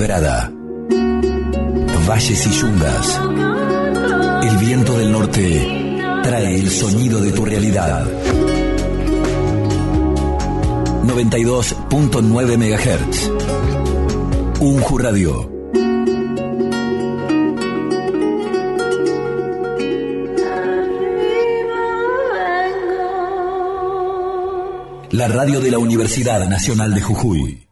quebrada, valles y yungas. El viento del norte trae el sonido de tu realidad. 92.9 MHz. Unju Radio. La radio de la Universidad Nacional de Jujuy.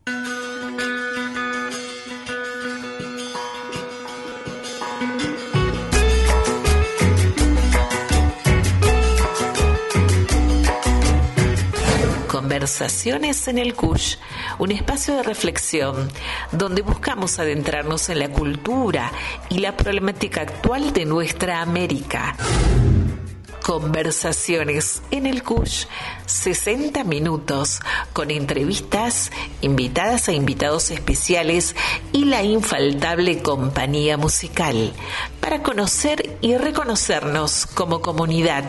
Conversaciones en el CUSH, un espacio de reflexión donde buscamos adentrarnos en la cultura y la problemática actual de nuestra América. Conversaciones en el CUSH, 60 minutos, con entrevistas, invitadas e invitados especiales y la infaltable compañía musical, para conocer y reconocernos como comunidad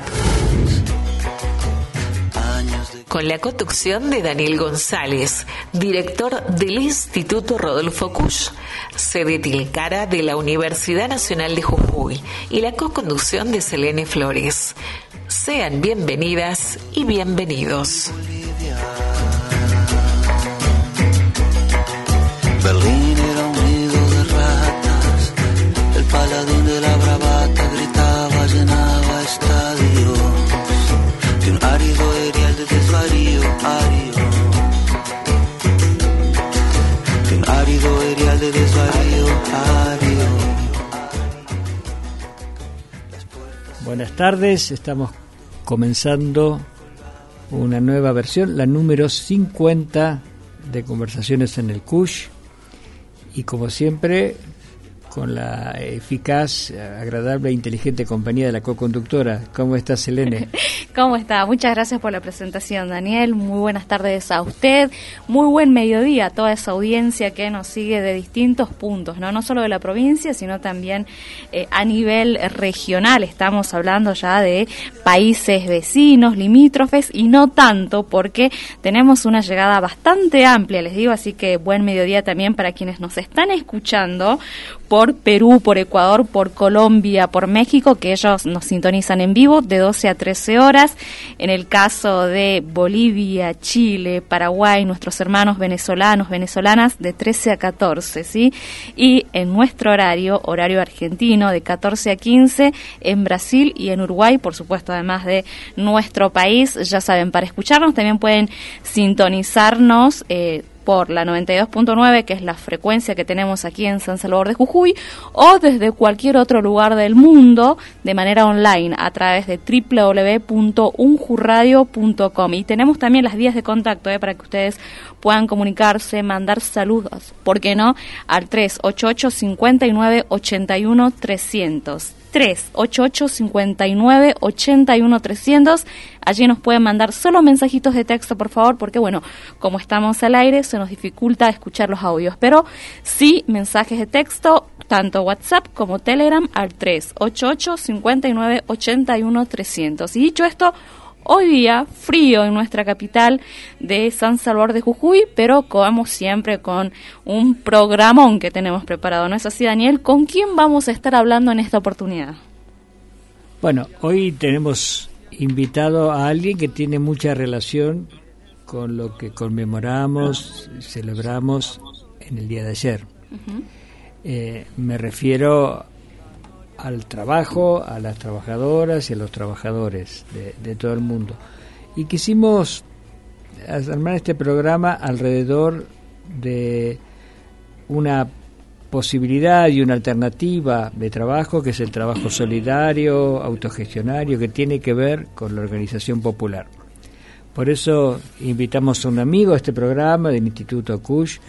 con la conducción de Daniel González, director del Instituto Rodolfo Kusch, sede Tilcara de la Universidad Nacional de Jujuy, y la co-conducción de Selene Flores. Sean bienvenidas y bienvenidos. Berlín era un nido de ratas, el paladín de la bravata gritaba, llenaba estadios, de un árido árido de desvarío. Buenas tardes, estamos comenzando una nueva versión, la número 50 de Conversaciones en el CUSH y como siempre con la eficaz, agradable e inteligente compañía de la co-conductora. ¿Cómo estás, Selene? ¿Cómo está? Muchas gracias por la presentación, Daniel. Muy buenas tardes a usted. Muy buen mediodía a toda esa audiencia que nos sigue de distintos puntos, no, no solo de la provincia, sino también eh, a nivel regional. Estamos hablando ya de países vecinos, limítrofes y no tanto porque tenemos una llegada bastante amplia, les digo, así que buen mediodía también para quienes nos están escuchando Perú, por Ecuador, por Colombia, por México, que ellos nos sintonizan en vivo de 12 a 13 horas. En el caso de Bolivia, Chile, Paraguay, nuestros hermanos venezolanos, venezolanas, de 13 a 14, ¿sí? Y en nuestro horario, horario argentino, de 14 a 15, en Brasil y en Uruguay, por supuesto, además de nuestro país, ya saben, para escucharnos también pueden sintonizarnos. Eh, por la 92.9, que es la frecuencia que tenemos aquí en San Salvador de Jujuy, o desde cualquier otro lugar del mundo de manera online a través de www.unjurradio.com. Y tenemos también las vías de contacto eh, para que ustedes puedan comunicarse, mandar saludos, ¿por qué no? Al 388 59 81 300. 388 59 81 300 Allí nos pueden mandar solo mensajitos de texto, por favor, porque bueno, como estamos al aire, se nos dificulta escuchar los audios, pero sí mensajes de texto, tanto WhatsApp como Telegram al 388 59 81 300. Y dicho esto, Hoy día frío en nuestra capital de San Salvador de Jujuy, pero como siempre con un programón que tenemos preparado. ¿No es así, Daniel? ¿Con quién vamos a estar hablando en esta oportunidad? Bueno, hoy tenemos invitado a alguien que tiene mucha relación con lo que conmemoramos, celebramos en el día de ayer. eh, me refiero al trabajo, a las trabajadoras y a los trabajadores de, todo el mundo. Y quisimos armar este programa alrededor de una posibilidad y una alternativa de trabajo que es el trabajo solidario, autogestionario, que tiene que ver con la organización popular. Por eso invitamos a un amigo a este programa del Instituto CUSH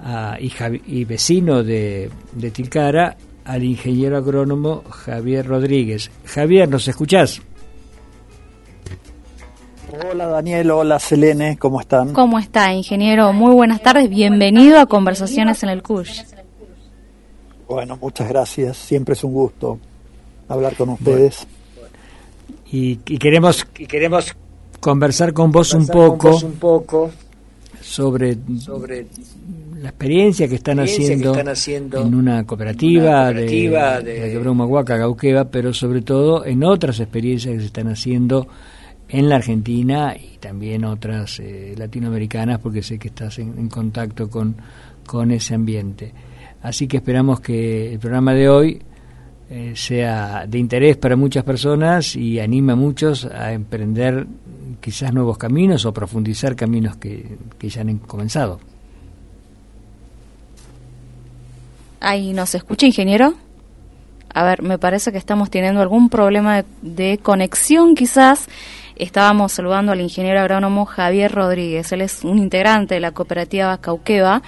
a, y, y vecino de Tilcara, al ingeniero agrónomo Javier Rodríguez. Javier, ¿nos escuchás? Hola Daniel, hola Selene, ¿cómo están? ¿Cómo está, ingeniero? Muy buenas tardes. Bienvenido a Conversaciones en el CUSH. Bueno, muchas gracias, siempre es un gusto hablar con ustedes. Y, y queremos y queremos conversar con vos un poco sobre, la experiencia que están, haciendo, en una cooperativa, de, de, Gauqueva, pero sobre todo en otras experiencias que se están haciendo en la Argentina y también otras eh, latinoamericanas, porque sé que estás en, contacto con, con ese ambiente. Así que esperamos que el programa de hoy eh, sea de interés para muchas personas y anime a muchos a emprender quizás nuevos caminos o profundizar caminos que, que ya han comenzado. Ahí nos escucha, ingeniero. A ver, me parece que estamos teniendo algún problema de conexión quizás estábamos saludando al ingeniero agrónomo Javier Rodríguez. Él es un integrante de la cooperativa Cauqueva,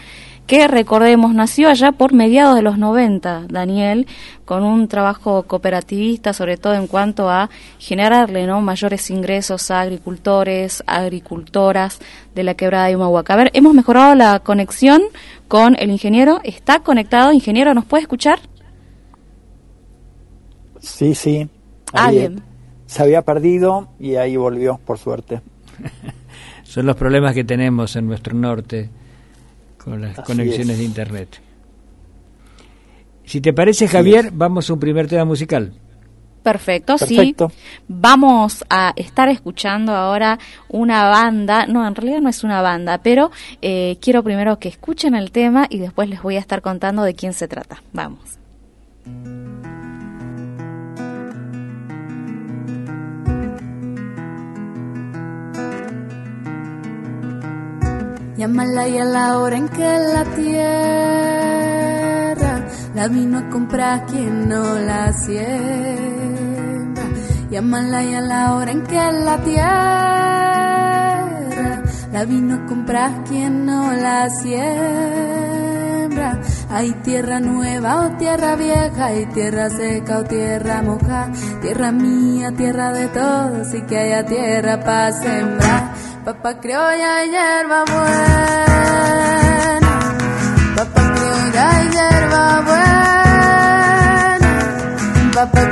que recordemos nació allá por mediados de los 90, Daniel, con un trabajo cooperativista, sobre todo en cuanto a generarle ¿no? mayores ingresos a agricultores, agricultoras de la quebrada de Humahuaca. A ver, hemos mejorado la conexión con el ingeniero. ¿Está conectado? Ingeniero, ¿nos puede escuchar? Sí, sí. Ah, bien se había perdido y ahí volvió, por suerte. Son los problemas que tenemos en nuestro norte con las conexiones de Internet. Si te parece, Javier, vamos a un primer tema musical. Perfecto, Perfecto, sí. Vamos a estar escuchando ahora una banda, no, en realidad no es una banda, pero eh, quiero primero que escuchen el tema y después les voy a estar contando de quién se trata. Vamos. Llámala y a la hora en que la tierra la vino a comprar quien no la siembra. Llámala y a la hora en que la tierra la vino a comprar quien no la siembra. Hay tierra nueva o tierra vieja, hay tierra seca o tierra moja, tierra mía, tierra de todos y que haya tierra para sembrar Papá criolla y hierba buena. Papá criolla y hierba buena. Papá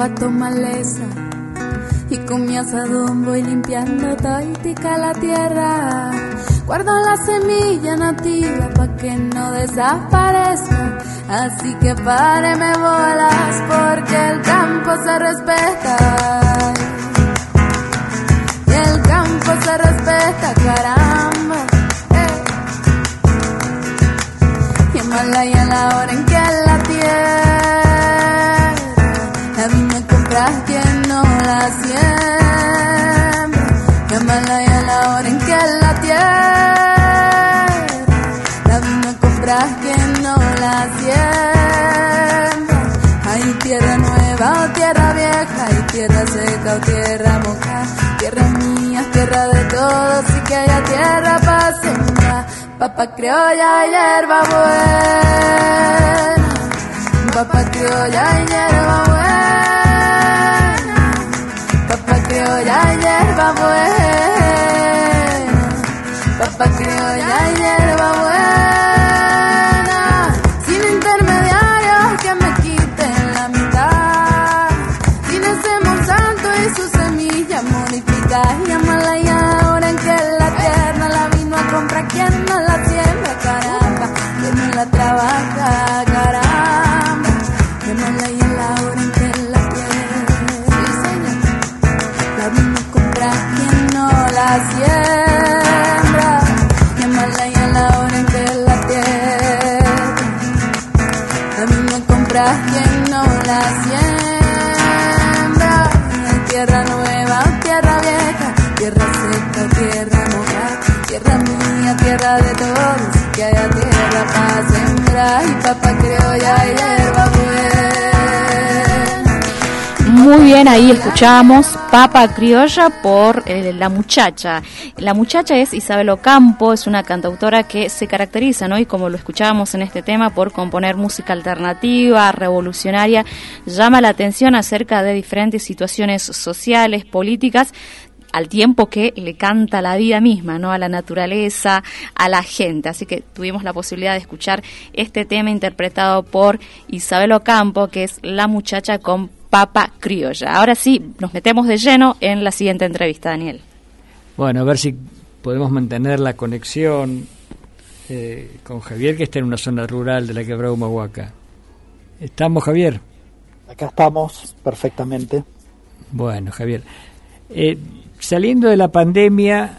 combato maleza y con mi asadón voy limpiando toitica la tierra. Guardo la semilla nativa pa' que no desaparezca. Así que páreme bolas porque el campo se respeta. Y el campo se respeta, caramba. Eh. Y mala y a la hora en que la siembra. Llámala y a la hora en que la tierra. La viña compras quien no la siembra. Hay tierra nueva o tierra vieja, hay tierra seca o tierra moja. Tierra mía, tierra de todos y que haya tierra para sembrar. Papa criolla, hierba buena. Papa criolla, hierba buena. Buena, papá criolla hierba Muy bien, ahí escuchamos Papa Criolla por eh, La Muchacha. La Muchacha es Isabel Ocampo, es una cantautora que se caracteriza, ¿no? Y como lo escuchábamos en este tema, por componer música alternativa, revolucionaria, llama la atención acerca de diferentes situaciones sociales, políticas, al tiempo que le canta la vida misma, ¿no? A la naturaleza, a la gente. Así que tuvimos la posibilidad de escuchar este tema interpretado por Isabel Ocampo, que es la muchacha con papa criolla. Ahora sí, nos metemos de lleno en la siguiente entrevista, Daniel. Bueno, a ver si podemos mantener la conexión eh, con Javier, que está en una zona rural de la quebrada Humahuaca. ¿Estamos, Javier? Acá estamos, perfectamente. Bueno, Javier. Eh, Saliendo de la pandemia,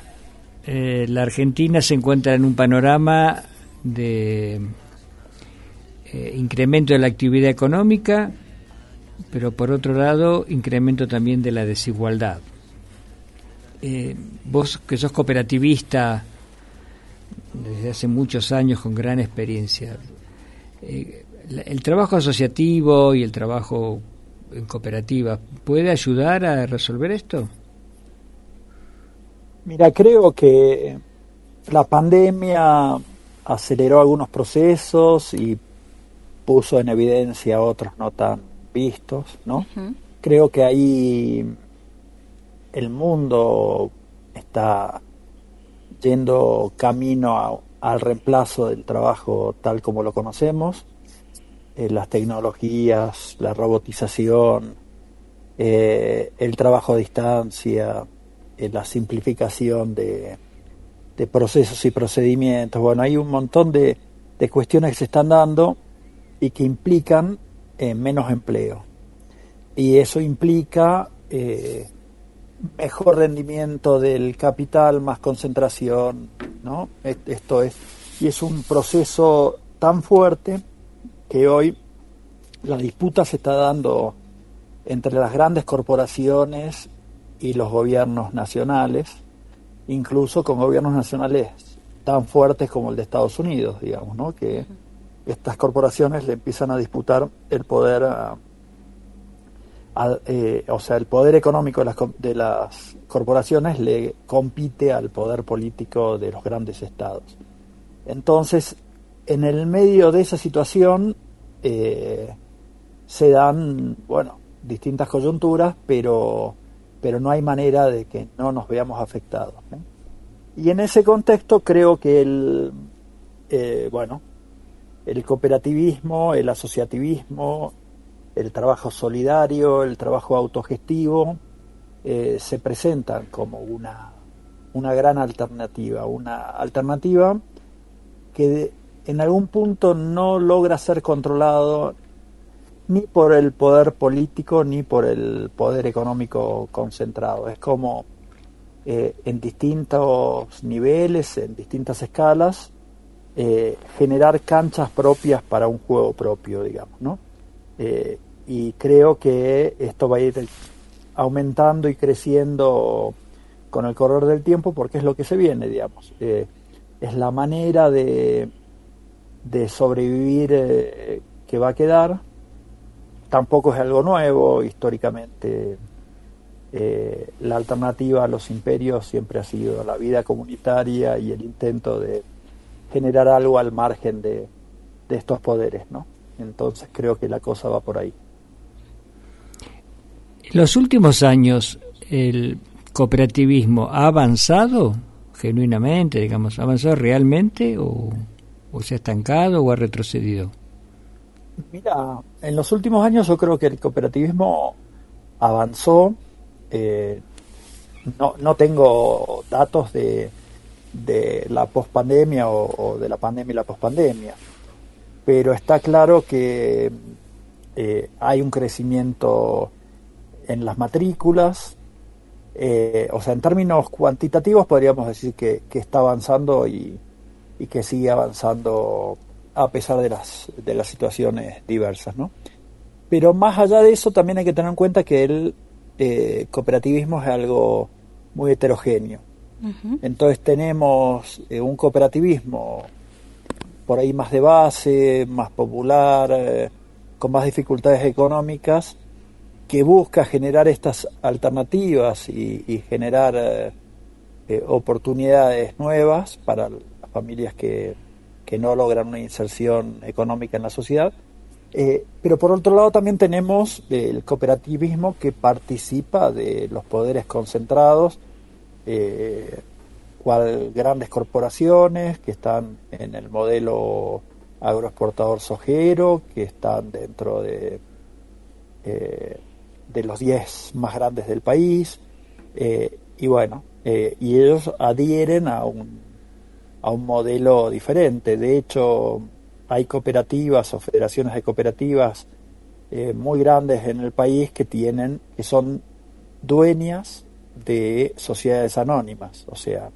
eh, la Argentina se encuentra en un panorama de eh, incremento de la actividad económica, pero por otro lado, incremento también de la desigualdad. Eh, vos que sos cooperativista desde hace muchos años con gran experiencia, ¿el trabajo asociativo y el trabajo en cooperativa puede ayudar a resolver esto? Mira, creo que la pandemia aceleró algunos procesos y puso en evidencia otros no tan vistos, ¿no? Creo que ahí el mundo está yendo camino al reemplazo del trabajo tal como lo conocemos, eh, las tecnologías, la robotización, eh, el trabajo a distancia, la simplificación de, procesos y procedimientos. Bueno, hay un montón de, cuestiones que se están dando y que implican eh, menos empleo. Y eso implica eh, mejor rendimiento del capital, más concentración, ¿no? Esto es, y es un proceso tan fuerte que hoy la disputa se está dando entre las grandes corporaciones y los gobiernos nacionales, incluso con gobiernos nacionales tan fuertes como el de Estados Unidos, digamos, ¿no? que estas corporaciones le empiezan a disputar el poder, eh, o sea, el poder económico de las, corporaciones le compite al poder político de los grandes estados. Entonces, en el medio de esa situación eh, se dan, bueno, distintas coyunturas, pero pero no hay manera de que no nos veamos afectados. Y en ese contexto creo que el, eh, bueno, el cooperativismo, el asociativismo, el trabajo solidario, el trabajo autogestivo, eh, se presentan como una, una gran alternativa, una alternativa que en algún punto no logra ser controlado ni por el poder político ni por el poder económico concentrado. Es como eh, en distintos niveles, en distintas escalas, eh, generar canchas propias para un juego propio, digamos, ¿no? Eh, y creo que esto va a ir aumentando y creciendo con el correr del tiempo porque es lo que se viene, digamos. es la manera de, de sobrevivir que va a quedar tampoco es algo nuevo, históricamente eh, la alternativa a los imperios siempre ha sido la vida comunitaria y el intento de generar algo al margen de, estos poderes, ¿no? Entonces creo que la cosa va por ahí. En los últimos años, el cooperativismo ha avanzado genuinamente, digamos, ha avanzado realmente o se ha estancado o ha retrocedido? Mira, en los últimos años yo creo que el cooperativismo avanzó. Eh, no, no tengo datos de, de la pospandemia o, de la pandemia y la pospandemia, pero está claro que eh, hay un crecimiento en las matrículas. Eh, o sea, en términos cuantitativos podríamos decir que, que está avanzando y, y que sigue avanzando a pesar de las, de las situaciones diversas, ¿no? Pero más allá de eso también hay que tener en cuenta que el eh, cooperativismo es algo muy heterogéneo. Entonces tenemos eh, un cooperativismo por ahí más de base, más popular, eh, con más dificultades económicas, que busca generar estas alternativas y, generar eh, eh, oportunidades nuevas para las familias que, que, no logran una inserción económica en la sociedad. Eh, pero por otro lado también tenemos el cooperativismo que participa de los poderes concentrados, cual grandes corporaciones que están en el modelo agroexportador sojero, que están dentro de de los 10 más grandes del país, eh, y bueno, eh, y ellos adhieren a un, a un modelo diferente. De hecho, hay cooperativas o federaciones de cooperativas eh, muy grandes en el país que tienen, que son dueñas de sociedades anónimas, o sea,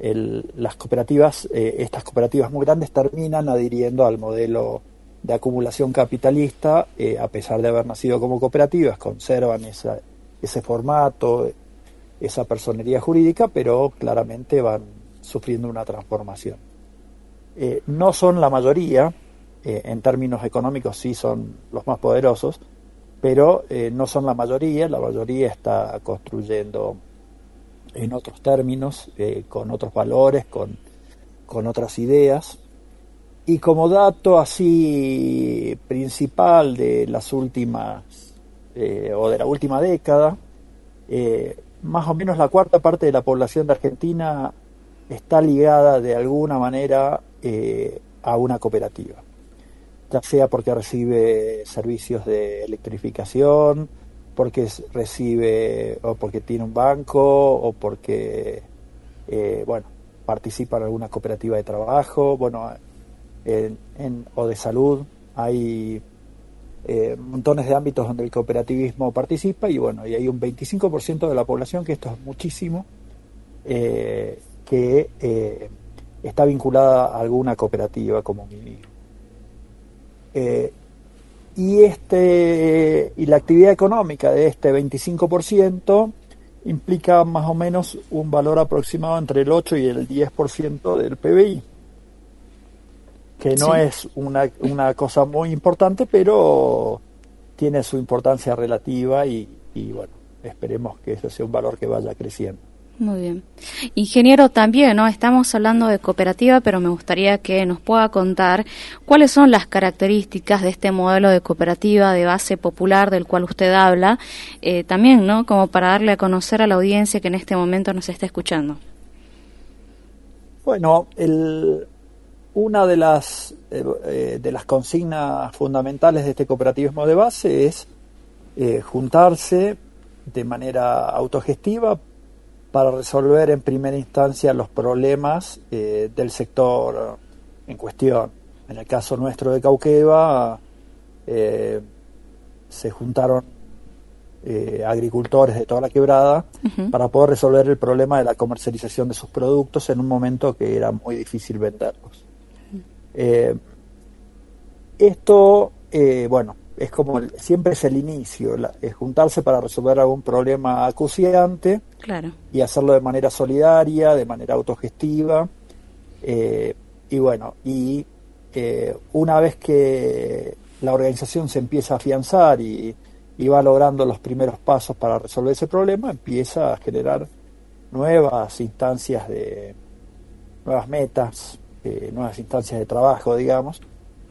las cooperativas, estas cooperativas muy grandes terminan adhiriendo al modelo de acumulación capitalista, eh, a pesar de haber nacido como cooperativas, conservan esa, ese formato, esa personería jurídica, pero claramente van sufriendo una transformación. Eh, no son la mayoría, eh, en términos económicos sí son los más poderosos, pero no son la mayoría, la mayoría está construyendo en otros términos, con otros valores, con, con otras ideas, y como dato así principal de las últimas, eh, o de la última década, eh, más o menos la cuarta parte de la población de Argentina está ligada de alguna manera eh, a una cooperativa, ya sea porque recibe servicios de electrificación, porque recibe o porque tiene un banco o porque, bueno, participa en alguna cooperativa de trabajo, bueno, en, o de salud. Hay eh, montones de ámbitos donde el cooperativismo participa y bueno, y hay un 25% de la población, que esto es muchísimo, eh, que eh, está vinculada a alguna cooperativa como mínimo. y, este, y la actividad económica de este 25% implica más o menos un valor aproximado entre el 8 y el 10% del PBI que no es una, una cosa muy importante, pero tiene su importancia relativa y, y bueno, esperemos que ese sea un valor que vaya creciendo. Muy bien. Ingeniero, también, ¿no? Estamos hablando de cooperativa, pero me gustaría que nos pueda contar cuáles son las características de este modelo de cooperativa de base popular del cual usted habla, eh, también, ¿no? Como para darle a conocer a la audiencia que en este momento nos está escuchando. Bueno, el, una de las, eh, eh, de las consignas fundamentales de este cooperativismo de base es eh, juntarse de manera autogestiva para resolver en primera instancia los problemas del sector en cuestión. En el caso nuestro de Cauqueva, se juntaron agricultores de toda la quebrada para poder resolver el problema de la comercialización de sus productos en un momento que era muy difícil venderlos. Eh, esto, eh, bueno, es como siempre es el inicio, es juntarse para resolver algún problema acuciante claro. y hacerlo de manera solidaria, de manera autogestiva. Eh, y bueno, y una vez que la organización se empieza a afianzar y, y, va logrando los primeros pasos para resolver ese problema, empieza a generar nuevas instancias de nuevas metas, eh, nuevas instancias de trabajo, digamos.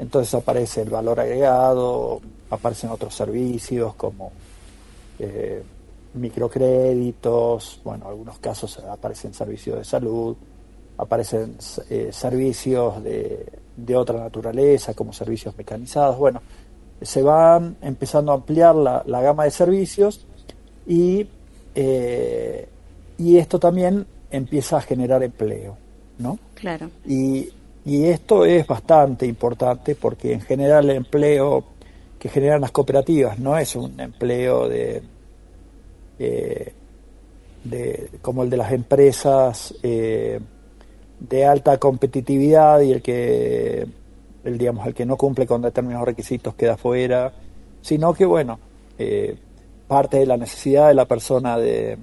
Entonces aparece el valor agregado, aparecen otros servicios como eh, microcréditos, bueno, en algunos casos aparecen servicios de salud, aparecen eh, servicios de, de, otra naturaleza como servicios mecanizados, bueno, se van empezando a ampliar la, la gama de servicios y, y esto también empieza a generar empleo. ¿no? Claro. Y, y esto es bastante importante porque en general el empleo que generan las cooperativas no es un empleo de, eh, de como el de las empresas eh, de alta competitividad y el que el digamos el que no cumple con determinados requisitos queda fuera sino que bueno eh, parte de la necesidad de la persona de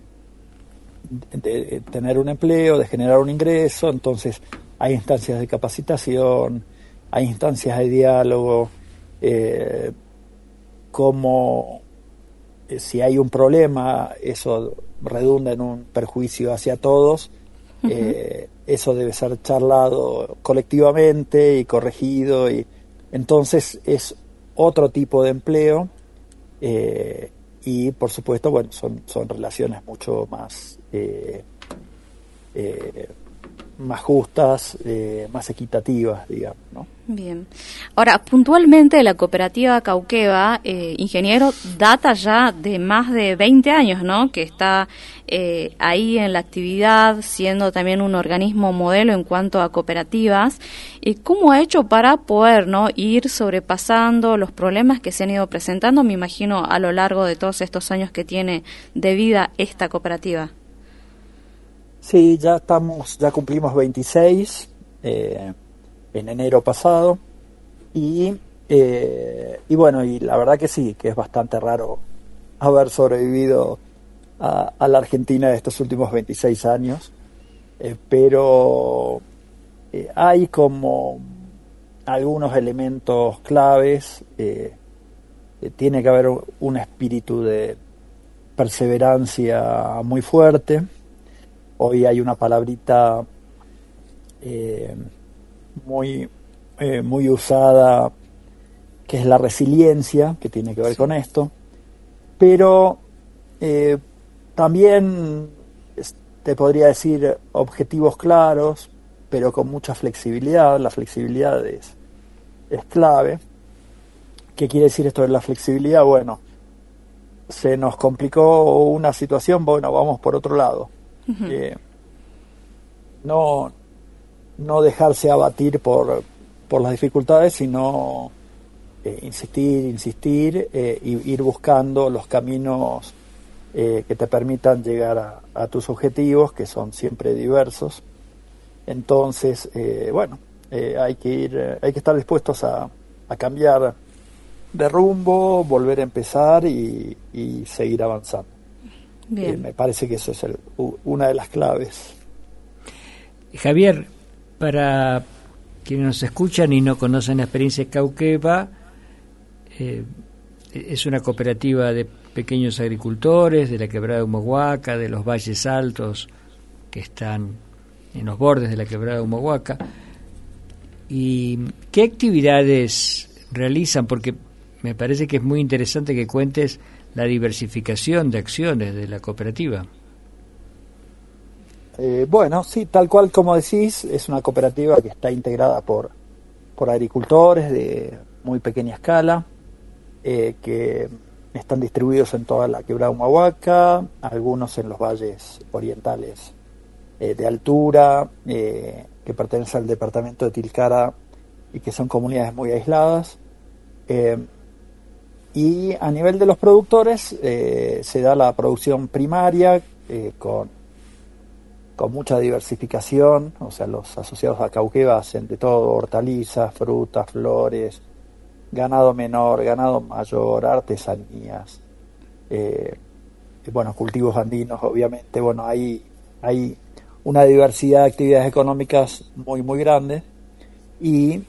de tener un empleo, de generar un ingreso, entonces hay instancias de capacitación, hay instancias de diálogo, eh, como si hay un problema, eso redunda en un perjuicio hacia todos. eso debe ser charlado colectivamente y corregido y entonces es otro tipo de empleo y por supuesto bueno son son relaciones mucho más eh, eh, más justas, eh, más equitativas, digamos. ¿no? Bien. Ahora, puntualmente la cooperativa Cauqueva, eh, ingeniero, data ya de más de 20 años, ¿no? Que está eh, ahí en la actividad, siendo también un organismo modelo en cuanto a cooperativas. ¿Y ¿Cómo ha hecho para poder, ¿no? Ir sobrepasando los problemas que se han ido presentando, me imagino, a lo largo de todos estos años que tiene de vida esta cooperativa? Sí, ya estamos, ya cumplimos 26 eh, en enero pasado. Y, eh, y bueno, y la verdad que sí, que es bastante raro haber sobrevivido a, la Argentina de estos últimos 26 años, eh, pero hay como algunos elementos claves, tiene que haber un espíritu de perseverancia muy fuerte, Hoy hay una palabrita eh, muy, eh, muy usada que es la resiliencia, que tiene que ver con esto, pero eh, también te podría decir objetivos claros, pero con mucha flexibilidad. La flexibilidad es, es clave. ¿Qué quiere decir esto de la flexibilidad? Bueno, se nos complicó una situación, bueno, vamos por otro lado eh, no, no dejarse abatir por, por las dificultades, sino eh, insistir, insistir eh, ir buscando los caminos que te permitan llegar a, tus objetivos, que son siempre diversos. Entonces, bueno, hay que ir, hay que estar dispuestos a, a, cambiar de rumbo, volver a empezar y seguir avanzando. Eh, me parece que eso es una de las claves. Javier, para quienes nos escuchan y no conocen la experiencia de Cauqueva, eh, es una cooperativa de pequeños agricultores de la quebrada de Humahuaca, de los valles altos que están en los bordes de la quebrada de Humahuaca. ¿Y qué actividades realizan? Porque me parece que es muy interesante que cuentes la diversificación de acciones de la cooperativa. Eh, bueno, sí, tal cual como decís, es una cooperativa que está integrada por, por agricultores de muy pequeña escala, eh, que están distribuidos en toda la quebrada Humahuaca, algunos en los valles orientales eh, de altura, que pertenecen al departamento de Tilcara y que son comunidades muy aisladas. Y a nivel de los productores eh, se da la producción primaria eh, con, con mucha diversificación, o sea, los asociados a Cauqueva hacen de todo, hortalizas, frutas, flores, ganado menor, ganado mayor, artesanías, eh, bueno, cultivos andinos, obviamente, bueno, hay, hay una diversidad de actividades económicas muy, muy grande. Y,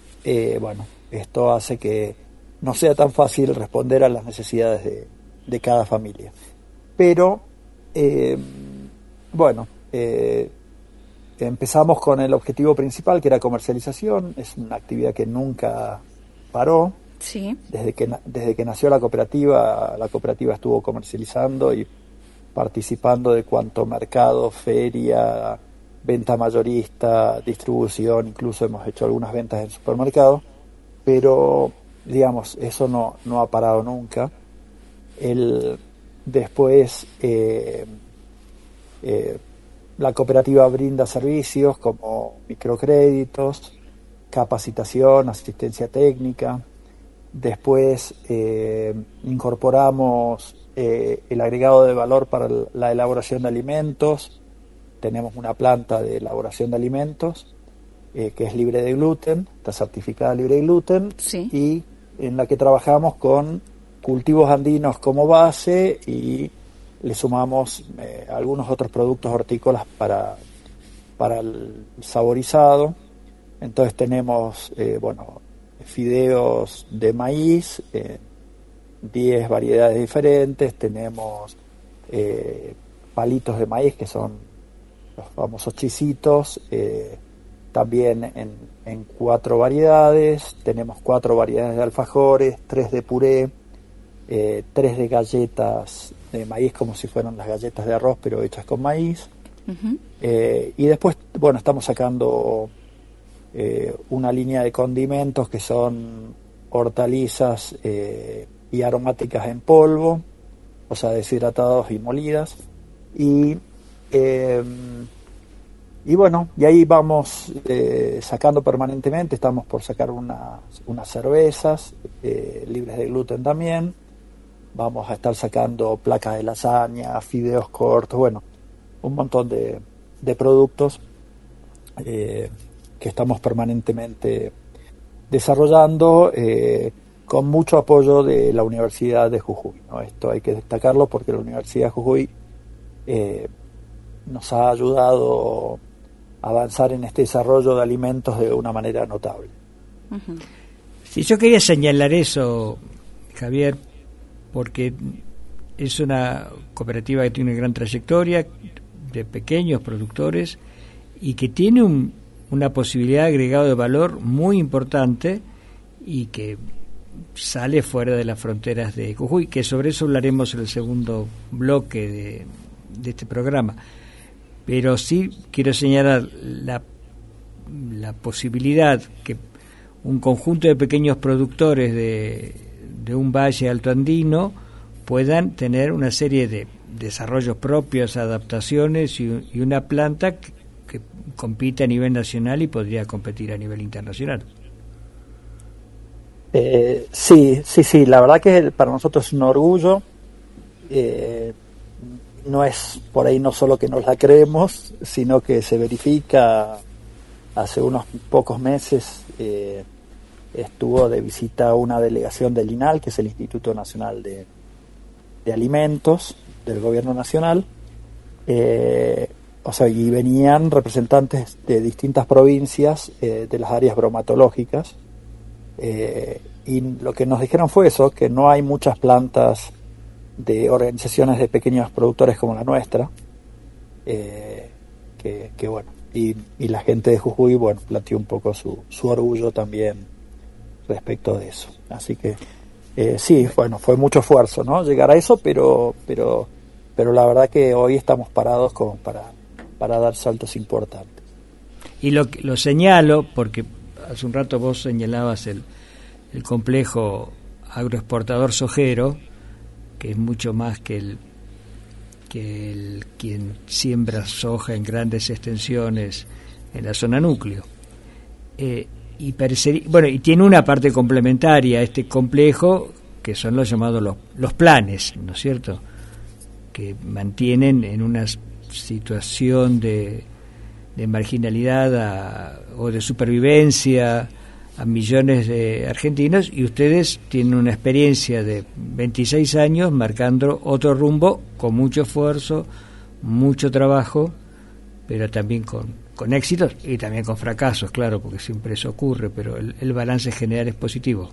bueno, esto hace que no sea tan fácil responder a las necesidades de, cada familia. Pero, eh, bueno, eh, empezamos con el objetivo principal, que era comercialización. Es una actividad que nunca paró. Sí. Desde que, desde que nació la cooperativa, la cooperativa estuvo comercializando y participando de cuanto mercado, feria, venta mayorista, distribución, incluso hemos hecho algunas ventas en supermercados, pero digamos, eso no, no ha parado nunca. El, después, eh, eh, la cooperativa brinda servicios como microcréditos, capacitación, asistencia técnica. Después eh, incorporamos el agregado de valor para la elaboración de alimentos. Tenemos una planta de elaboración de alimentos que es libre de gluten, está certificada libre de gluten y en la que trabajamos con cultivos andinos como base y le sumamos eh, algunos otros productos hortícolas para, para el saborizado. Entonces tenemos, eh, bueno, fideos de maíz, eh, 10 variedades diferentes, tenemos eh, palitos de maíz que son los famosos chisitos, eh, también en, en, cuatro variedades, tenemos cuatro variedades de alfajores, tres de puré, eh, tres de galletas de maíz como si fueran las galletas de arroz pero hechas con maíz. Eh, y después, bueno, estamos sacando eh, una línea de condimentos que son hortalizas y aromáticas en polvo, o sea, deshidratados y molidas. Y, y bueno, y ahí vamos sacando permanentemente, estamos por sacar unas cervezas libres de gluten también vamos a estar sacando placas de lasaña, fideos cortos, bueno, un montón de, de productos eh, que estamos permanentemente desarrollando eh, con mucho apoyo de la Universidad de Jujuy. ¿no? Esto hay que destacarlo porque la Universidad de Jujuy eh, nos ha ayudado avanzar en este desarrollo de alimentos de una manera notable. Si yo quería señalar eso, Javier, porque es una cooperativa que tiene una gran trayectoria de pequeños productores y que tiene un, una posibilidad de agregado de valor muy importante y que sale fuera de las fronteras de Jujuy, que sobre eso hablaremos en el segundo bloque de, de este programa. Pero sí quiero señalar la, la posibilidad que un conjunto de pequeños productores de, de un valle alto andino puedan tener una serie de desarrollos propios, adaptaciones y, una planta que, compite a nivel nacional y podría competir a nivel internacional. Eh, sí, sí, sí, la verdad que para nosotros es un orgullo. Eh, no es por ahí no solo que nos la creemos, sino que se verifica hace unos pocos meses. Eh, estuvo de visita una delegación del INAL, que es el Instituto Nacional de, Alimentos del Gobierno Nacional, eh, o sea, y venían representantes de distintas provincias eh, de las áreas bromatológicas, y lo que nos dijeron fue eso, que no hay muchas plantas de organizaciones de pequeños productores como la nuestra, que, bueno, y, y, la gente de Jujuy, bueno, planteó un poco su, su orgullo también respecto de eso. Así que eh, sí, bueno, fue mucho esfuerzo, ¿no? Llegar a eso, pero, pero, pero la verdad que hoy estamos parados como para, para dar saltos importantes. Y lo, lo señalo porque hace un rato vos señalabas el, el complejo agroexportador sojero, que es mucho más que el que el quien siembra soja en grandes extensiones en la zona núcleo. Eh, y bueno y tiene una parte complementaria a este complejo que son los llamados los, los planes no es cierto que mantienen en una situación de, de marginalidad o de supervivencia a millones de argentinos y ustedes tienen una experiencia de 26 años marcando otro rumbo con mucho esfuerzo, mucho trabajo, pero también con, con éxitos y también con fracasos, claro, porque siempre eso ocurre, pero el, balance general es positivo.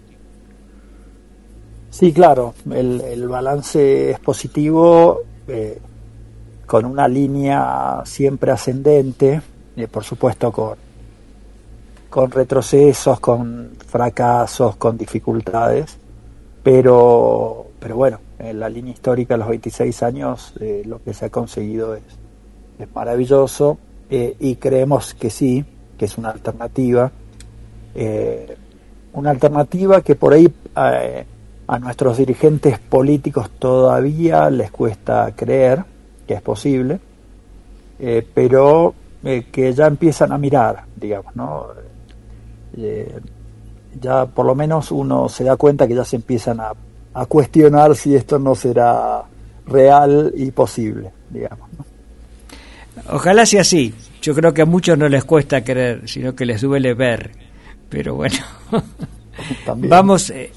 Sí, claro, el, balance es positivo eh, con una línea siempre ascendente, eh, por supuesto con, con retrocesos, con fracasos, con dificultades, pero, pero bueno, en la línea histórica de los 26 años eh, lo que se ha conseguido es, es maravilloso eh, y creemos que sí, que es una alternativa, eh, una alternativa que por ahí eh, a nuestros dirigentes políticos todavía les cuesta creer que es posible, pero que ya empiezan a mirar, digamos, ¿no? Ya por lo menos uno se da cuenta que ya se empiezan a, a cuestionar si esto no será real y posible, digamos. ¿no? Ojalá sea así. Yo creo que a muchos no les cuesta creer, sino que les duele ver. Pero bueno, vamos, eh,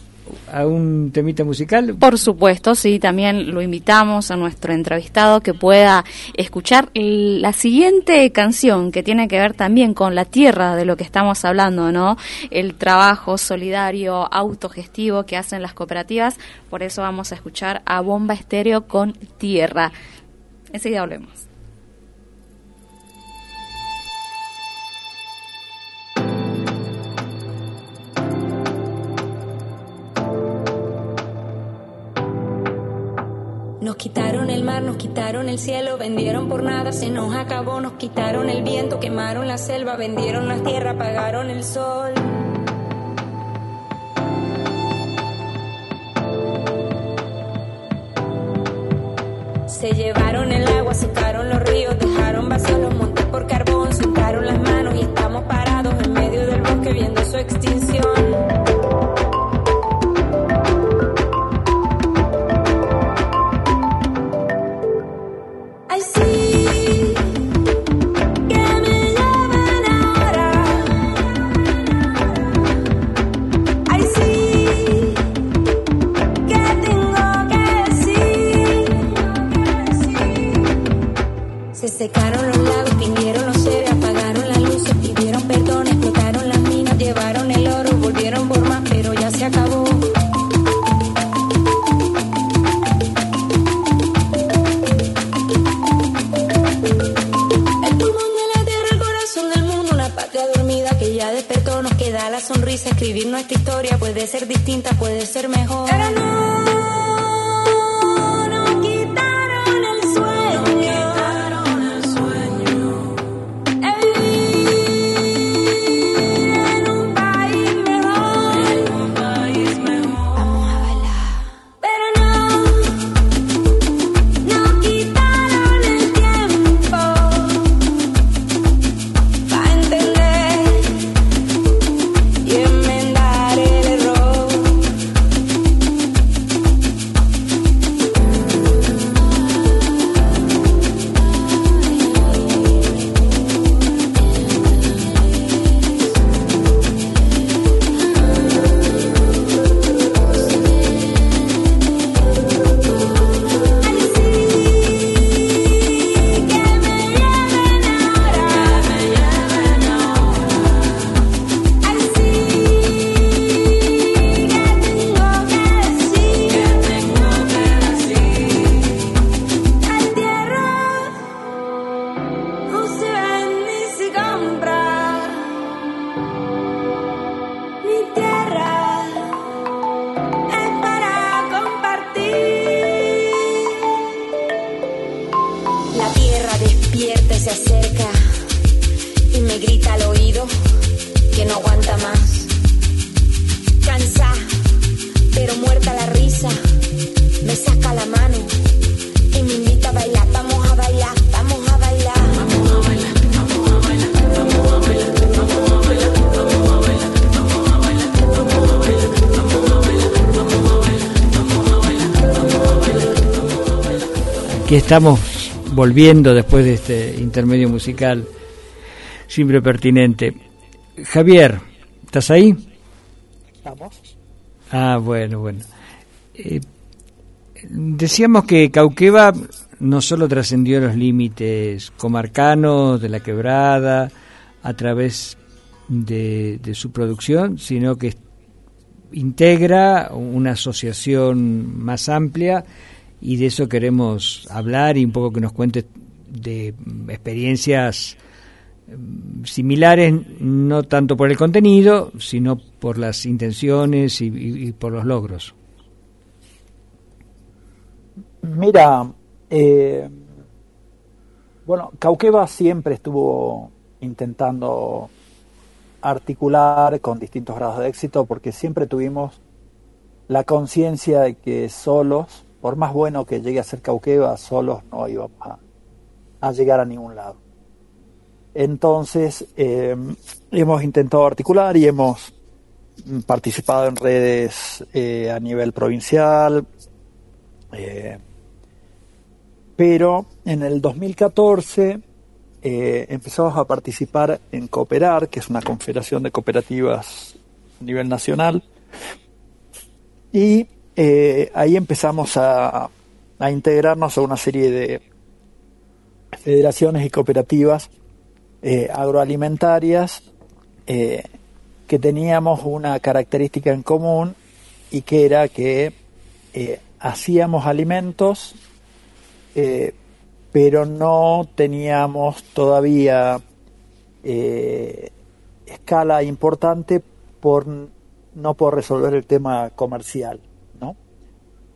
a un temita musical? Por supuesto, sí, también lo invitamos a nuestro entrevistado que pueda escuchar la siguiente canción que tiene que ver también con la tierra de lo que estamos hablando, ¿no? El trabajo solidario, autogestivo que hacen las cooperativas. Por eso vamos a escuchar a Bomba Estéreo con Tierra. Enseguida volvemos. Nos quitaron el mar, nos quitaron el cielo, vendieron por nada, se nos acabó, nos quitaron el viento, quemaron la selva, vendieron la tierra, apagaron el sol. Se llevaron el agua, secaron los estamos volviendo después de este intermedio musical siempre pertinente. Javier, ¿estás ahí? Estamos. Ah, bueno, bueno. Eh, decíamos que Cauqueva no solo trascendió los límites comarcanos de la quebrada a través de, de su producción, sino que integra una asociación más amplia y de eso queremos hablar y un poco que nos cuentes de experiencias mm, similares, no tanto por el contenido, sino por las intenciones y, por los logros. Mira, eh, bueno, Cauqueva siempre estuvo intentando articular con distintos grados de éxito porque siempre tuvimos la conciencia de que solos por más bueno que llegue a ser Cauqueva, solos no íbamos a, llegar a ningún lado. Entonces, eh, hemos intentado articular y hemos participado en redes eh, a nivel provincial, eh, pero en el 2014 empezamos a participar en Cooperar, que es una confederación de cooperativas a nivel nacional, y eh, ahí empezamos a, a integrarnos a una serie de federaciones y cooperativas eh, agroalimentarias eh, que teníamos una característica en común y que era que hacíamos alimentos, pero no teníamos todavía escala importante por no por resolver el tema comercial.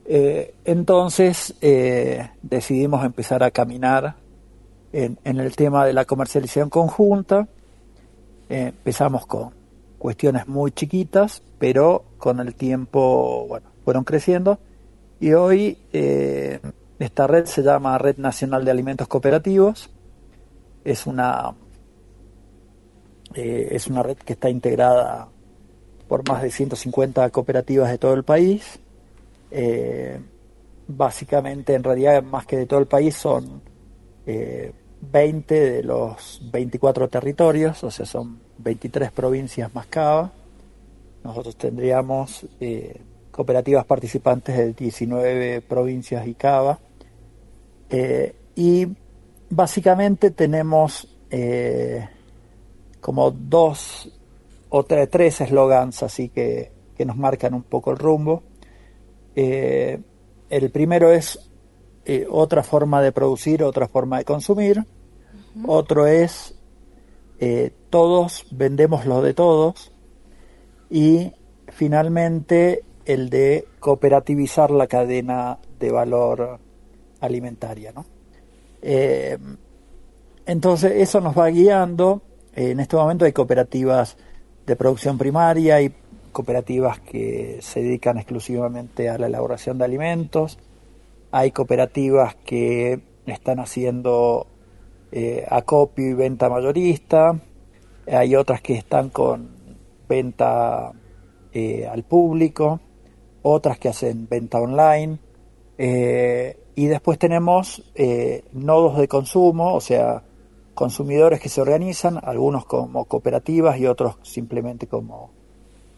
Eh, entonces eh, decidimos empezar a caminar en, el tema de la comercialización conjunta. Eh, empezamos con cuestiones muy chiquitas, pero con el tiempo, fueron creciendo y hoy esta red se llama Red Nacional de Alimentos Cooperativos. Es una es una red que está integrada por más de 150 cooperativas de todo el país. Eh, básicamente, en realidad, más que de todo el país, son eh, 20 de los 24 territorios, o sea, son 23 provincias más Cava. Nosotros tendríamos eh, cooperativas participantes de 19 provincias y Cava. Eh, y básicamente tenemos como dos o tre- tres eslogans así que, que nos marcan un poco el rumbo. Eh, el primero es eh, otra forma de producir, otra forma de consumir. Otro es eh, todos vendemos lo de todos. Y finalmente el de cooperativizar la cadena de valor alimentaria. ¿no? Eh, entonces eso nos va guiando. En este momento hay cooperativas de producción primaria, hay cooperativas que se dedican exclusivamente a la elaboración de alimentos, hay cooperativas que están haciendo eh, acopio y venta mayorista, hay otras que están con venta eh, al público, otras que hacen venta online, eh, y después tenemos nodos de consumo, o sea, consumidores que se organizan, algunos como cooperativas y otros simplemente como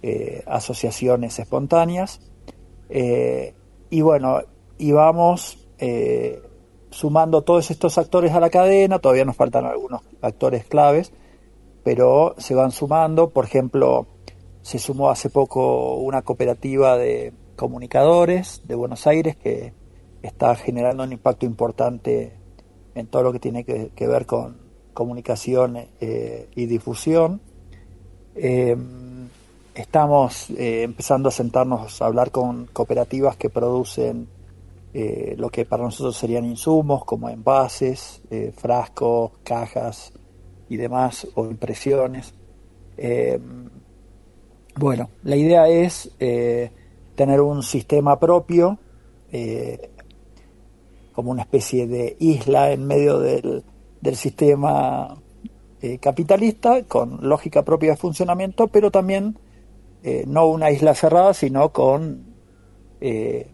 eh, asociaciones espontáneas. Eh, y bueno, y vamos eh, sumando todos estos actores a la cadena, todavía nos faltan algunos actores claves, pero se van sumando, por ejemplo, se sumó hace poco una cooperativa de comunicadores de Buenos Aires que está generando un impacto importante en todo lo que tiene que, ver con comunicación y difusión. Estamos eh, empezando a sentarnos a hablar con cooperativas que producen eh, lo que para nosotros serían insumos como envases, eh, frascos, cajas y demás, o impresiones. Eh, bueno, la idea es tener un sistema propio, como una especie de isla en medio del, del sistema capitalista, con lógica propia de funcionamiento, pero también eh, no una isla cerrada, sino con eh,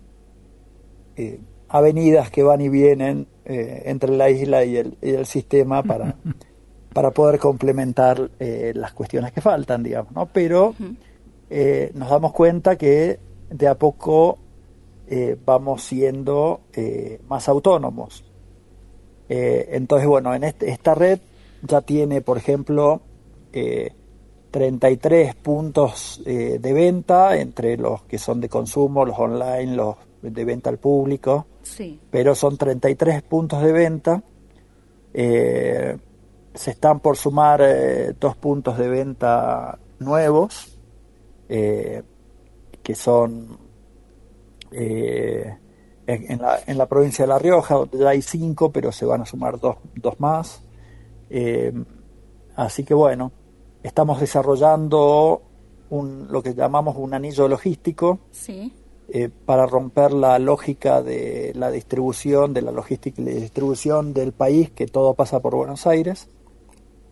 eh, avenidas que van y vienen entre la isla y el, y el sistema para, para poder complementar las cuestiones que faltan, digamos, ¿no? Pero nos damos cuenta que de a poco vamos siendo más autónomos. Entonces, bueno, en este- esta red ya tiene, por ejemplo, eh, 33 puntos eh, de venta entre los que son de consumo, los online, los de venta al público, Sí. pero son 33 puntos de venta. Eh, se están por sumar eh, dos puntos de venta nuevos, que son eh, en, en la, en la provincia de La Rioja, donde ya hay cinco, pero se van a sumar dos, dos más. Así que bueno, estamos desarrollando un, lo que llamamos un anillo logístico Sí. eh, para romper la lógica de la distribución, de la logística y la distribución del país, que todo pasa por Buenos Aires,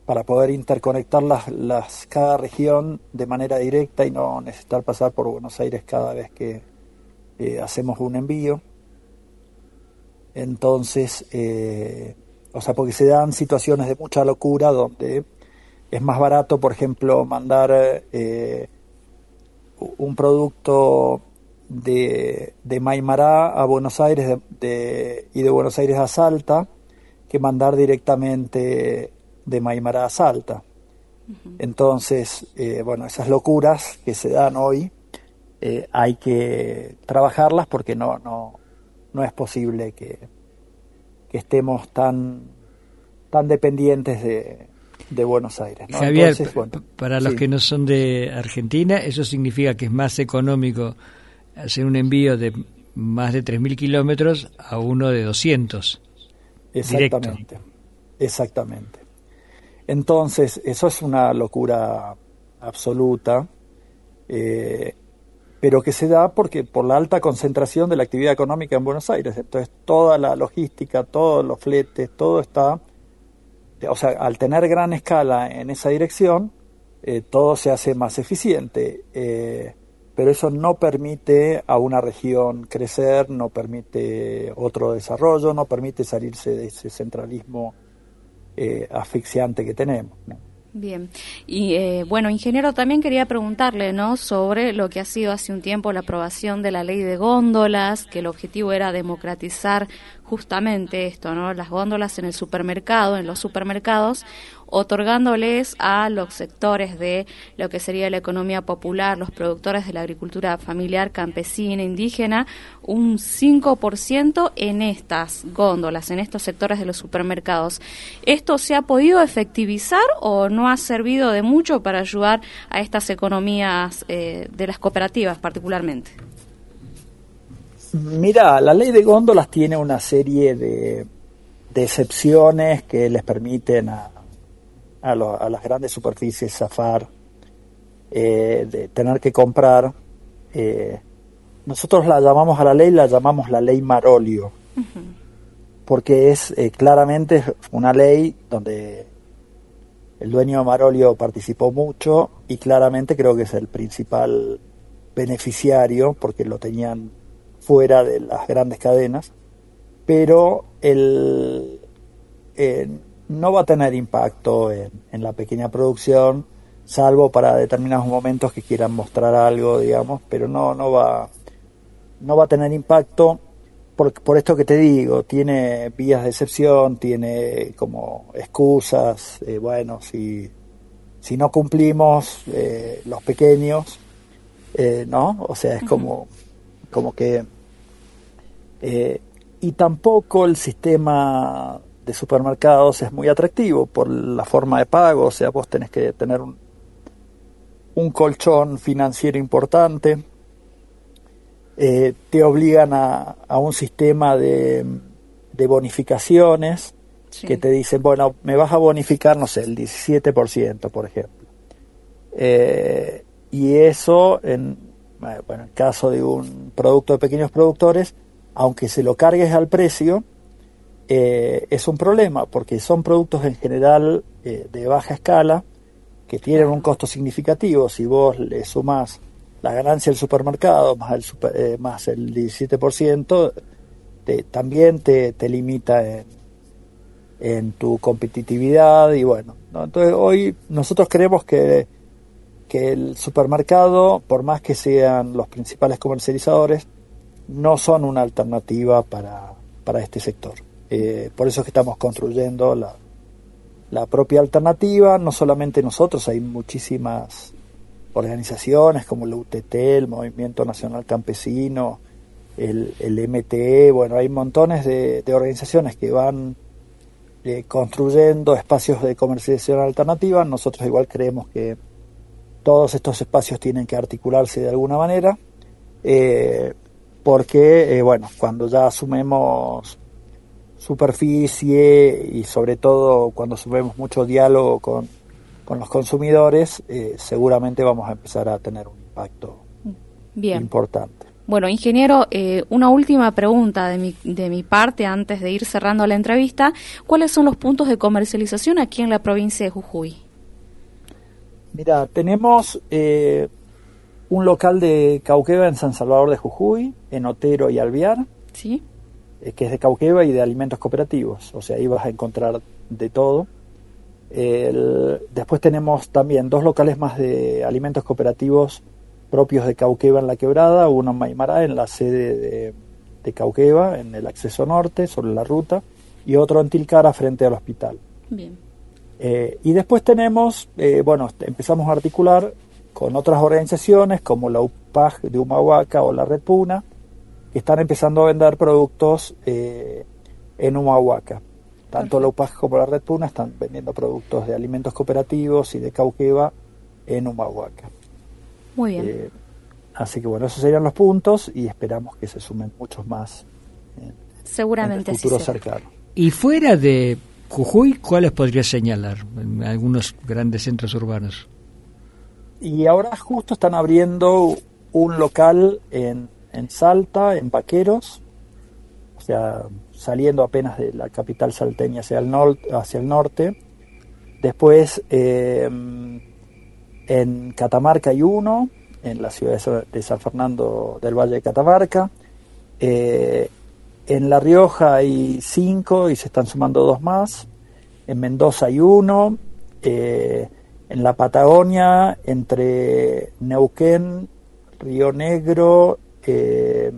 para poder interconectar las, las, cada región de manera directa y no necesitar pasar por Buenos Aires cada vez que eh, hacemos un envío. Entonces, eh, o sea, porque se dan situaciones de mucha locura donde es más barato, por ejemplo, mandar eh, un producto de, de Maimará a Buenos Aires de- de- y de Buenos Aires a Salta que mandar directamente de Maimará a Salta. Entonces, eh, bueno, esas locuras que se dan hoy eh, hay que trabajarlas porque no, no, no es posible que, que estemos tan, tan dependientes de, de Buenos Aires. ¿no? Javier, Entonces, bueno, para los sí. que no son de Argentina, eso significa que es más económico hacer un envío de más de 3.000 kilómetros a uno de 200. directo. Exactamente, exactamente. Entonces, eso es una locura absoluta, eh, pero que se da porque por la alta concentración de la actividad económica en Buenos Aires. Entonces, toda la logística, todos los fletes, todo está, o sea, al tener gran escala en esa dirección, eh, todo se hace más eficiente. eh, pero eso no permite a una región crecer, no permite otro desarrollo, no permite salirse de ese centralismo eh, asfixiante que tenemos. Bien. Y bueno, ingeniero, también quería preguntarle, ¿no? Sobre lo que ha sido hace un tiempo la aprobación de la ley de góndolas, que el objetivo era democratizar justamente esto, ¿no? Las góndolas en el supermercado, en los supermercados, otorgándoles a los sectores de lo que sería la economía popular, los productores de la agricultura familiar, campesina, indígena, un 5% en estas góndolas, en estos sectores de los supermercados. ¿Esto se ha podido efectivizar o no ha servido de mucho para ayudar a estas economías eh, de las cooperativas particularmente? Mira, la ley de góndolas tiene una serie de, de excepciones que les permiten a, a, lo- a las grandes superficies zafar, eh, de tener que comprar. eh, nosotros la llamamos a la ley, la llamamos la ley Marolio, porque es eh, claramente una ley donde el dueño de Marolio participó mucho y claramente creo que es el principal beneficiario porque lo tenían fuera de las grandes cadenas, pero el, eh, no va a tener impacto en, en la pequeña producción, salvo para determinados momentos que quieran mostrar algo, digamos, pero no, no va, no va a tener impacto por, por esto que te digo, tiene vías de excepción, tiene como excusas, eh, bueno, si, si no cumplimos eh, los pequeños, eh, ¿no? O sea, es como, como que... eh, y tampoco el sistema de supermercados es muy atractivo por la forma de pago, o sea, vos tenés que tener un, un colchón financiero importante, eh, te obligan a, a un sistema de, de bonificaciones Sí. que te dicen, bueno, me vas a bonificar, no sé, el 17%, por ejemplo. Eh, y eso, en, bueno, en caso de un producto de pequeños productores, aunque se lo cargues al precio, eh, es un problema, porque son productos en general eh, de baja escala, que tienen un costo significativo. Si vos le sumás la ganancia del supermercado más el, super- eh, más el 17%, te- también te, te limita en, en tu competitividad y bueno, ¿no? entonces hoy nosotros creemos que, que el supermercado, por más que sean los principales comercializadores, no son una alternativa para, para este sector. Eh, por eso es que estamos construyendo la, la propia alternativa, no solamente nosotros, hay muchísimas organizaciones como la UTT, el Movimiento Nacional Campesino, el, el MTE, bueno, hay montones de, de organizaciones que van eh, construyendo espacios de comercialización alternativa. Nosotros igual creemos que todos estos espacios tienen que articularse de alguna manera, eh, porque, eh, bueno, cuando ya asumemos superficie y sobre todo cuando asumimos mucho diálogo con, con los consumidores, eh, seguramente vamos a empezar a tener un impacto Bien. importante. Bueno, ingeniero, eh, una última pregunta de mi, de mi parte antes de ir cerrando la entrevista. ¿Cuáles son los puntos de comercialización aquí en la provincia de Jujuy? Mira, tenemos eh, un local de Cauqueva en San Salvador de Jujuy, en Otero y Alvear, ¿Sí? eh, que es de Cauqueva y de alimentos cooperativos. O sea, ahí vas a encontrar de todo. El- después tenemos también dos locales más de alimentos cooperativos propios de Cauqueva en la quebrada, uno en Maimará, en la sede de, de Cauqueva, en el acceso norte, sobre la ruta, y otro en Tilcara, frente al hospital. Bien. Eh, y después tenemos, eh, bueno, empezamos a articular con otras organizaciones como la UPAG de Humahuaca o la Red Puna, que están empezando a vender productos eh, en Humahuaca. Tanto la UPAG como la Red Puna están vendiendo productos de alimentos cooperativos y de Cauqueva en Humahuaca. Muy bien. Eh, así que bueno, esos serían los puntos y esperamos que se sumen muchos más en, Seguramente en el futuro cercano. Y fuera de Jujuy, ¿cuáles podría señalar en algunos grandes centros urbanos? Y ahora justo están abriendo un local en, en Salta, en Vaqueros, o sea, saliendo apenas de la capital salteña hacia el, norte. Después eh, en Catamarca hay uno, en la ciudad de San Fernando del Valle de Catamarca. Eh, en La Rioja hay cinco y se están sumando dos más. En Mendoza hay uno. Eh, en la Patagonia, entre Neuquén, Río Negro eh,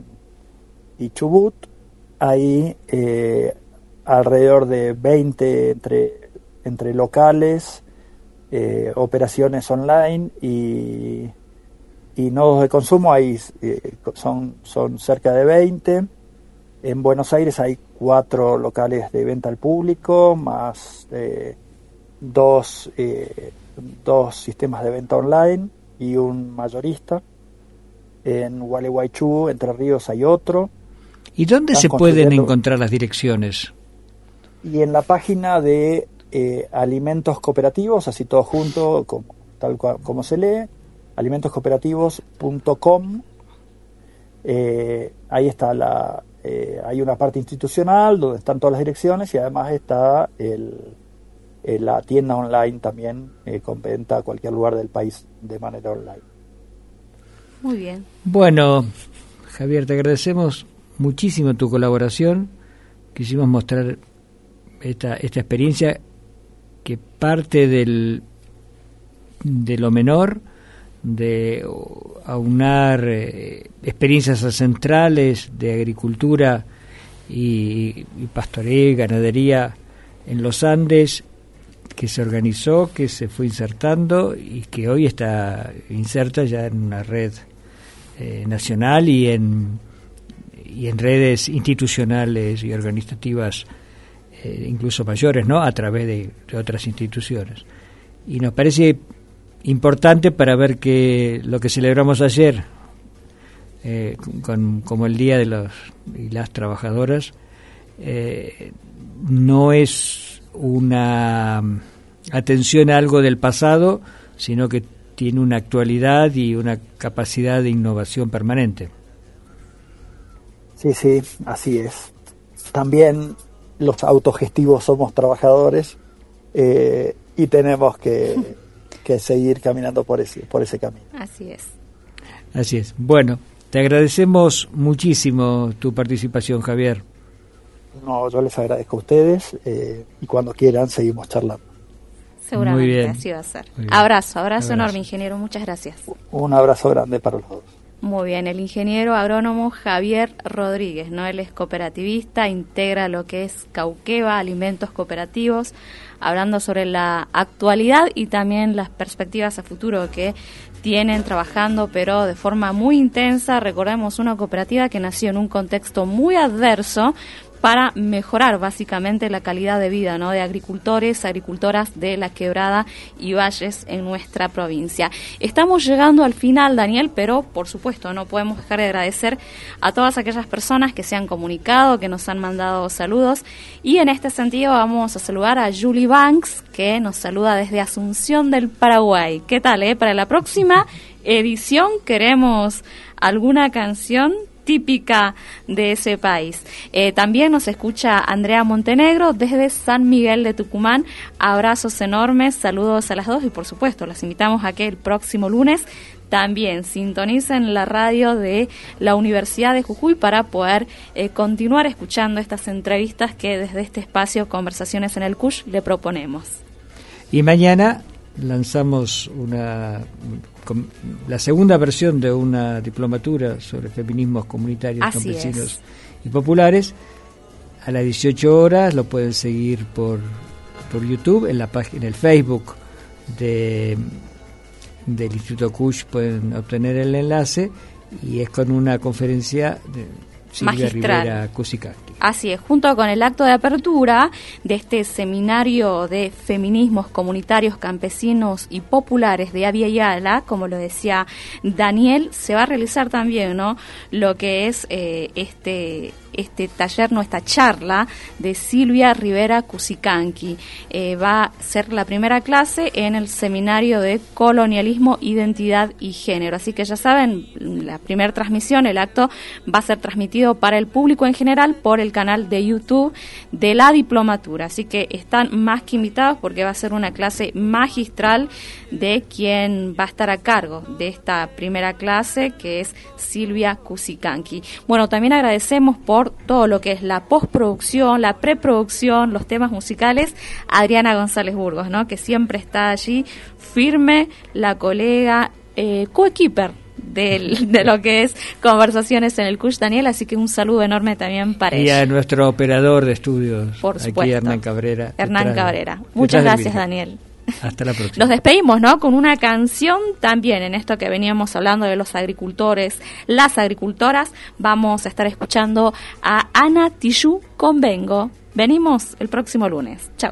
y Chubut, hay eh, alrededor de 20 entre, locales, eh, operaciones online y, y nodos de consumo, hay, son, son cerca de 20. En Buenos Aires hay cuatro locales de venta al público, más dos, dos sistemas de venta online y un mayorista. En Gualeguaychú, Entre Ríos, hay otro. ¿Y dónde Están se pueden encontrar las direcciones? Y en la página de eh, alimentos cooperativos, así todo junto, como, tal cual como se lee, alimentoscooperativos.com. Eh, ahí está la, eh, hay una parte institucional donde están todas las direcciones y además está el, eh, la tienda online también eh, con venta a cualquier lugar del país de manera online. Muy bien. Bueno, Javier, te agradecemos muchísimo tu colaboración. Quisimos mostrar esta, esta experiencia que parte del, de lo menor, de aunar eh, experiencias centrales de agricultura y, y pastoreo y ganadería en los Andes, que se organizó, que se fue insertando y que hoy está inserta ya en una red eh, nacional y en, y en redes institucionales y organizativas eh, incluso mayores, ¿no? A través de, otras instituciones. Y nos parece importante para ver que lo que celebramos ayer, eh, con, como el Día de los y las Trabajadoras, no es una atención a algo del pasado, sino que tiene una actualidad y una capacidad de innovación permanente. Sí, sí, así es. También los autogestivos somos trabajadores eh, y tenemos que, que seguir caminando por ese, por ese camino. Así es. Así es. Bueno, te agradecemos muchísimo tu participación, Javier. No, yo les agradezco a ustedes eh, y cuando quieran seguimos charlando. Seguramente Muy bien. así va a ser. Abrazo, Abrazo. enorme, ingeniero. Muchas gracias. Un abrazo grande para los dos. Muy bien, el ingeniero agrónomo Javier Rodríguez, ¿no? Él es cooperativista, integra lo que es Cauqueva, alimentos cooperativos, hablando sobre la actualidad y también las perspectivas a futuro que tienen trabajando, pero de forma muy intensa. Recordemos una cooperativa que nació en un contexto muy adverso para mejorar básicamente la calidad de vida de agricultores, agricultoras de la quebrada y valles en nuestra provincia. Estamos llegando al final, Daniel, pero por supuesto no podemos dejar de agradecer a todas aquellas personas que se han comunicado, que nos han mandado saludos y en este sentido vamos a saludar a Julie Banks, que nos saluda desde Asunción del Paraguay. ¿Qué tal? Eh? Para la próxima edición queremos alguna canción típica de ese país. Eh, también nos escucha Andrea Montenegro desde San Miguel de Tucumán. Abrazos enormes, saludos a las dos y por supuesto las invitamos a que el próximo lunes también sintonicen la radio de la Universidad de Jujuy para poder eh, continuar escuchando estas entrevistas que desde este espacio Conversaciones en el CUSH le proponemos. Y mañana lanzamos una la segunda versión de una diplomatura sobre feminismos comunitarios, Así campesinos y populares. A las 18 horas lo pueden seguir por, por YouTube, en la página, en el Facebook de, del Instituto Cush pueden obtener el enlace y es con una conferencia de Silvia Magistral. Rivera Cusicaki. Así es, junto con el acto de apertura de este seminario de feminismos comunitarios, campesinos y populares de Avia Yala, como lo decía Daniel, se va a realizar también ¿no? lo que es eh, este este taller, no esta charla de Silvia Rivera Cusicanqui. Eh, va a ser la primera clase en el seminario de colonialismo, identidad y género. Así que ya saben, la primera transmisión, el acto, va a ser transmitido para el público en general por el canal de YouTube de la diplomatura. Así que están más que invitados porque va a ser una clase magistral de quien va a estar a cargo de esta primera clase, que es Silvia Cusicanqui. Bueno, también agradecemos por todo lo que es la postproducción, la preproducción, los temas musicales, Adriana González Burgos, ¿no? que siempre está allí firme, la colega, eh, coequiper de lo que es conversaciones en el Cush Daniel, así que un saludo enorme también para Y a nuestro operador de estudios, Por aquí supuesto. Hernán Cabrera. Hernán Cabrera. Muchas gracias. Daniel. Hasta la próxima. Nos despedimos, ¿no? Con una canción también en esto que veníamos hablando de los agricultores, las agricultoras. Vamos a estar escuchando a Ana Tijoux con Vengo. Venimos el próximo lunes. Chao.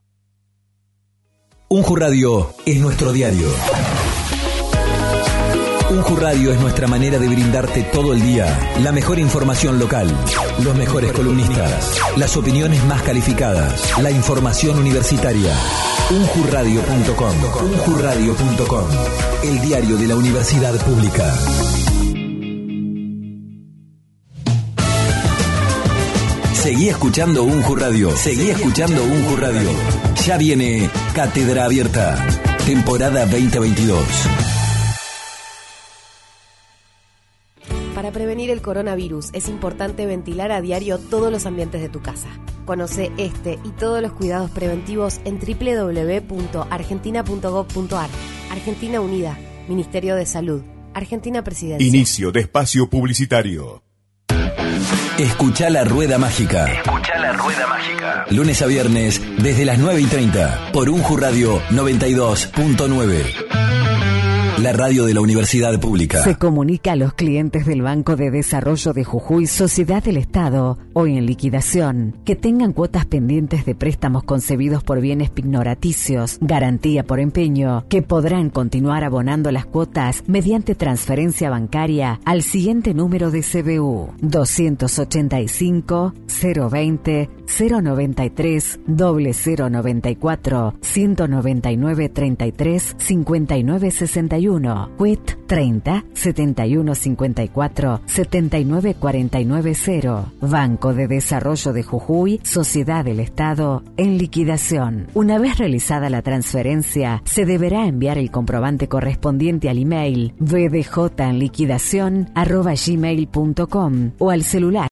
Unju Radio es nuestro diario. Unju Radio es nuestra manera de brindarte todo el día la mejor información local, los mejores columnistas, las opiniones más calificadas, la información universitaria. Unjuradio.com, unjuradio.com, el diario de la Universidad Pública. Seguí escuchando Unju Radio. Seguí escuchando Unju Radio. Ya viene Cátedra Abierta, temporada 2022. Para prevenir el coronavirus es importante ventilar a diario todos los ambientes de tu casa. Conoce este y todos los cuidados preventivos en www.argentina.gov.ar. Argentina Unida, Ministerio de Salud, Argentina Presidencia. Inicio de espacio publicitario. Escucha la rueda mágica. Escucha la rueda mágica. Lunes a viernes desde las 9 y 30 por Unju Radio 92.9. La radio de la Universidad Pública. Se comunica a los clientes del Banco de Desarrollo de Jujuy, Sociedad del Estado, hoy en liquidación, que tengan cuotas pendientes de préstamos concebidos por bienes pignoraticios, garantía por empeño, que podrán continuar abonando las cuotas mediante transferencia bancaria al siguiente número de CBU 285 020 093 0094 199 33 59 61 WIT 30 71 54 79 49 0 Banco de Desarrollo de Jujuy Sociedad del Estado en liquidación. Una vez realizada la transferencia se deberá enviar el comprobante correspondiente al email vdj en liquidación arroba gmail.com o al celular